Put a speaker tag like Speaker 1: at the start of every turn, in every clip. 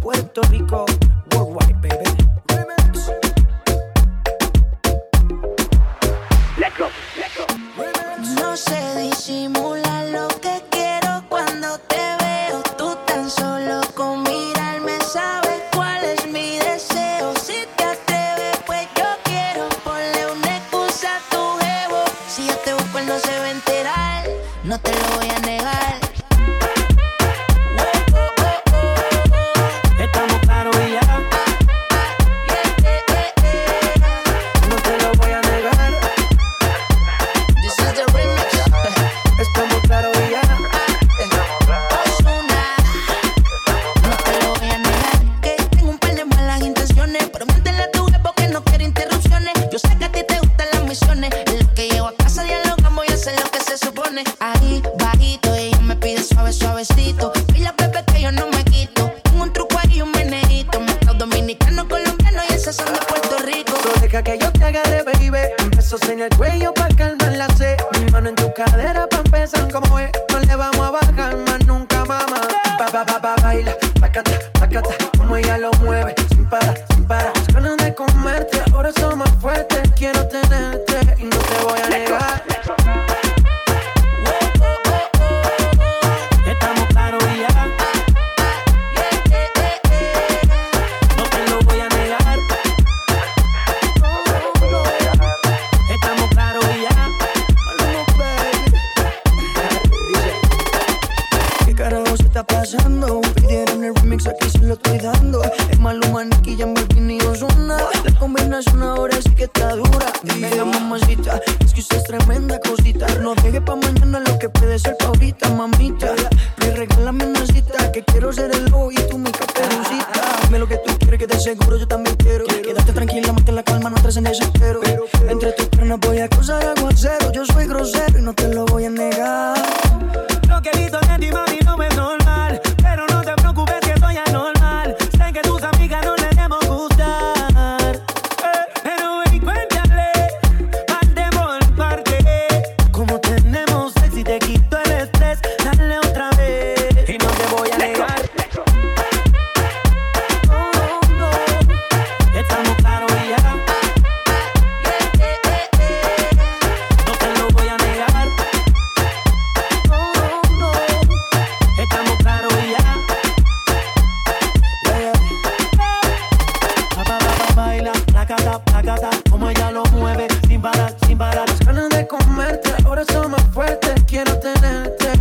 Speaker 1: Puerto Rico, worldwide, baby. Let's go,
Speaker 2: No se disimula lo que quiero cuando te veo. Tú tan solo con mirarme sabes cuál es mi deseo. Si te atreves, pues yo quiero ponle una excusa a tu jevo. Si yo te busco, él no se va a enterar. No te lo voy a negar.
Speaker 3: mueve, pácate, como ella lo mueve, sin parar, sin parar. Las de comerte, ahora son más fuertes, quiero tenerte y no te voy a negar.
Speaker 4: Oh,
Speaker 5: oh, oh,
Speaker 4: Estamos claros y ya. No te lo voy a negar. Estamos claros y ya.
Speaker 1: ¿Qué carajo se está pasando? remix aquí se lo estoy dando. Es Maluma, Nicky, Jam, Balvin y Ozuna. La combinación ahora sí que está dura. Mega mamacita, es que usted es tremenda cosita. No deje pa' mañana lo que puede ser pa' ahorita, mamita. Me regálame una cita, que quiero ser el lobo y tú mi caperucita. Dime lo que tú quieres, que de seguro yo también quiero. Quédate tranquila, mantén la calma, no entres en desespero. Entre tus piernas voy a cruzar aguacero. Yo soy grosero y no te lo voy a negar.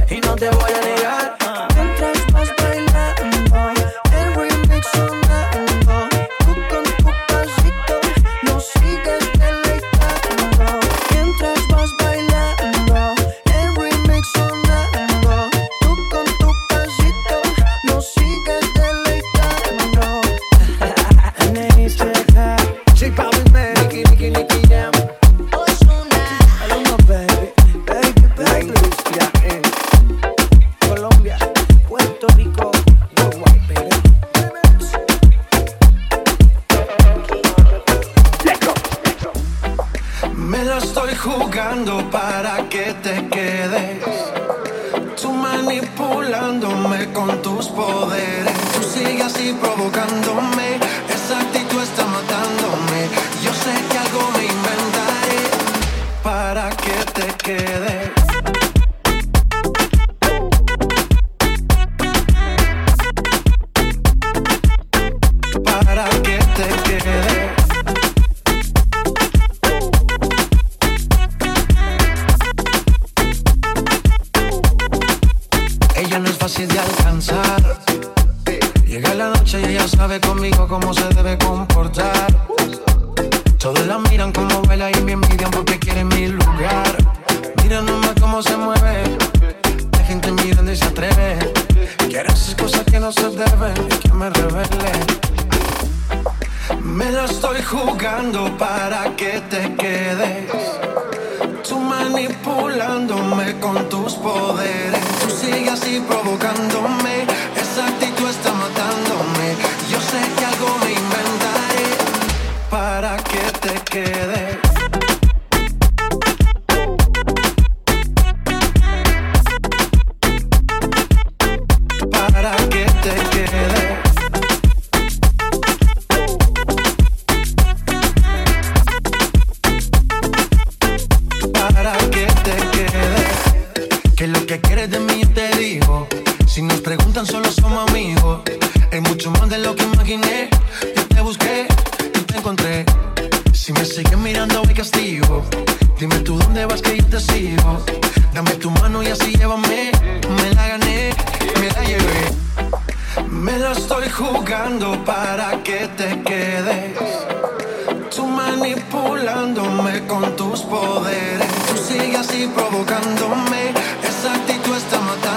Speaker 3: y no te voy a negar matándome, esa actitud está matándome. Yo sé que algo me inventaré para que te quedes. no es fácil de alcanzar. Llega la noche y ella sabe conmigo cómo se debe comportar. Todos la miran como baila y me envidian porque quieren mi lugar. Mira nomás cómo se mueve. La gente mirando y se atreve. Quiere hacer cosas que no se deben y que me revele. Me la estoy jugando para que te quedes. Tú manipulándome con tus poderes. Tú sigues así provocándome. Esa actitud yo sé que algo me inventaré para que te quedes. que lo que quieres de mí te digo. Si nos preguntan, solo somos jugando para que te quedes. Tú manipulándome con tus poderes. Tú sigues así provocándome. Esa actitud está matándome.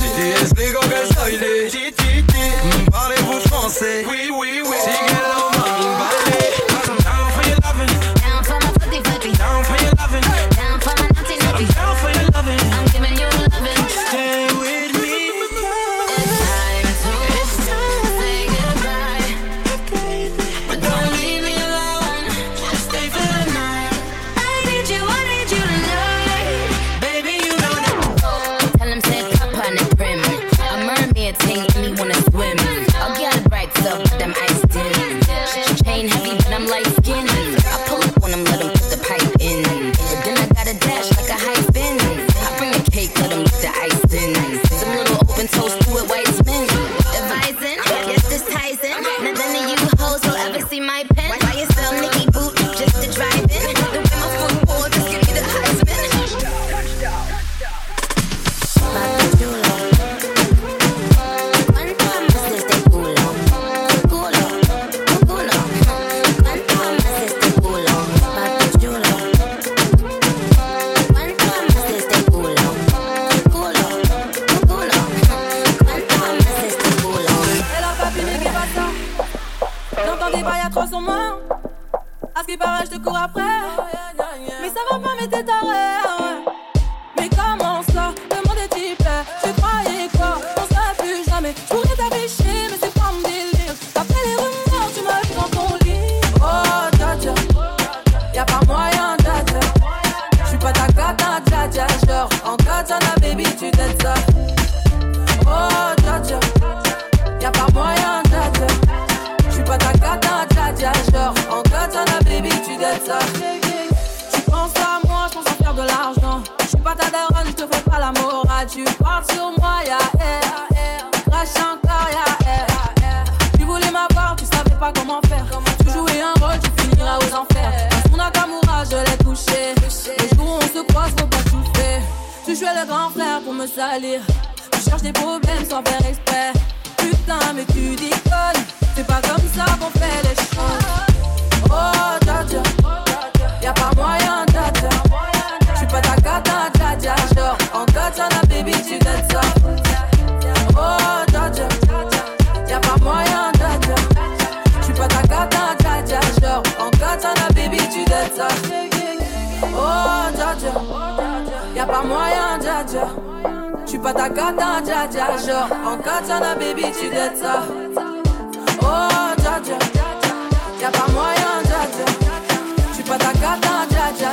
Speaker 6: Dites, expliquons quel style est. Parlez-vous français? Oui, oui.
Speaker 5: Y'a 300 mains. À ce qui paraît, je te cours après. Mais ça va pas, mais t'es taré. Tu penses à moi, j'pense à faire de l'argent. J'suis pas ta daronne, j'te fais pas la morale. Tu parles sur moi, y'a air. Crash encore, y'a air. Tu voulais m'avoir, tu savais pas comment faire. Tu jouais un rôle, tu finiras aux enfers. Dans son Nakamura, je l'ai touché. Les jours où on se croise, faut pas tout faire. Tu jouais le grand frère pour me salir. Tu cherches des problèmes sans faire exprès. Putain, mais tu déconnes. C'est pas comme ça qu'on fait les choses. Oh, dja. Y'a pas moyen, dja dja. J'suis pas ta cata, dja. Genre, en katana, baby, tu t'aides ça. Oh, dja dja. Y'a pas moyen, dja dja. J'suis pas ta cata, dja dja. Genre, en katana, baby, tu t'aides ça. Oh, dja dja. Y'a pas moyen, dja dja. J'suis pas ta cata, dja. Genre, en katana, baby, tu t'aides ça. katana, ja,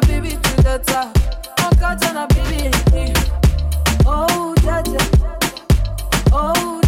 Speaker 5: baby, baby, baby, baby, oh, ja. Oh,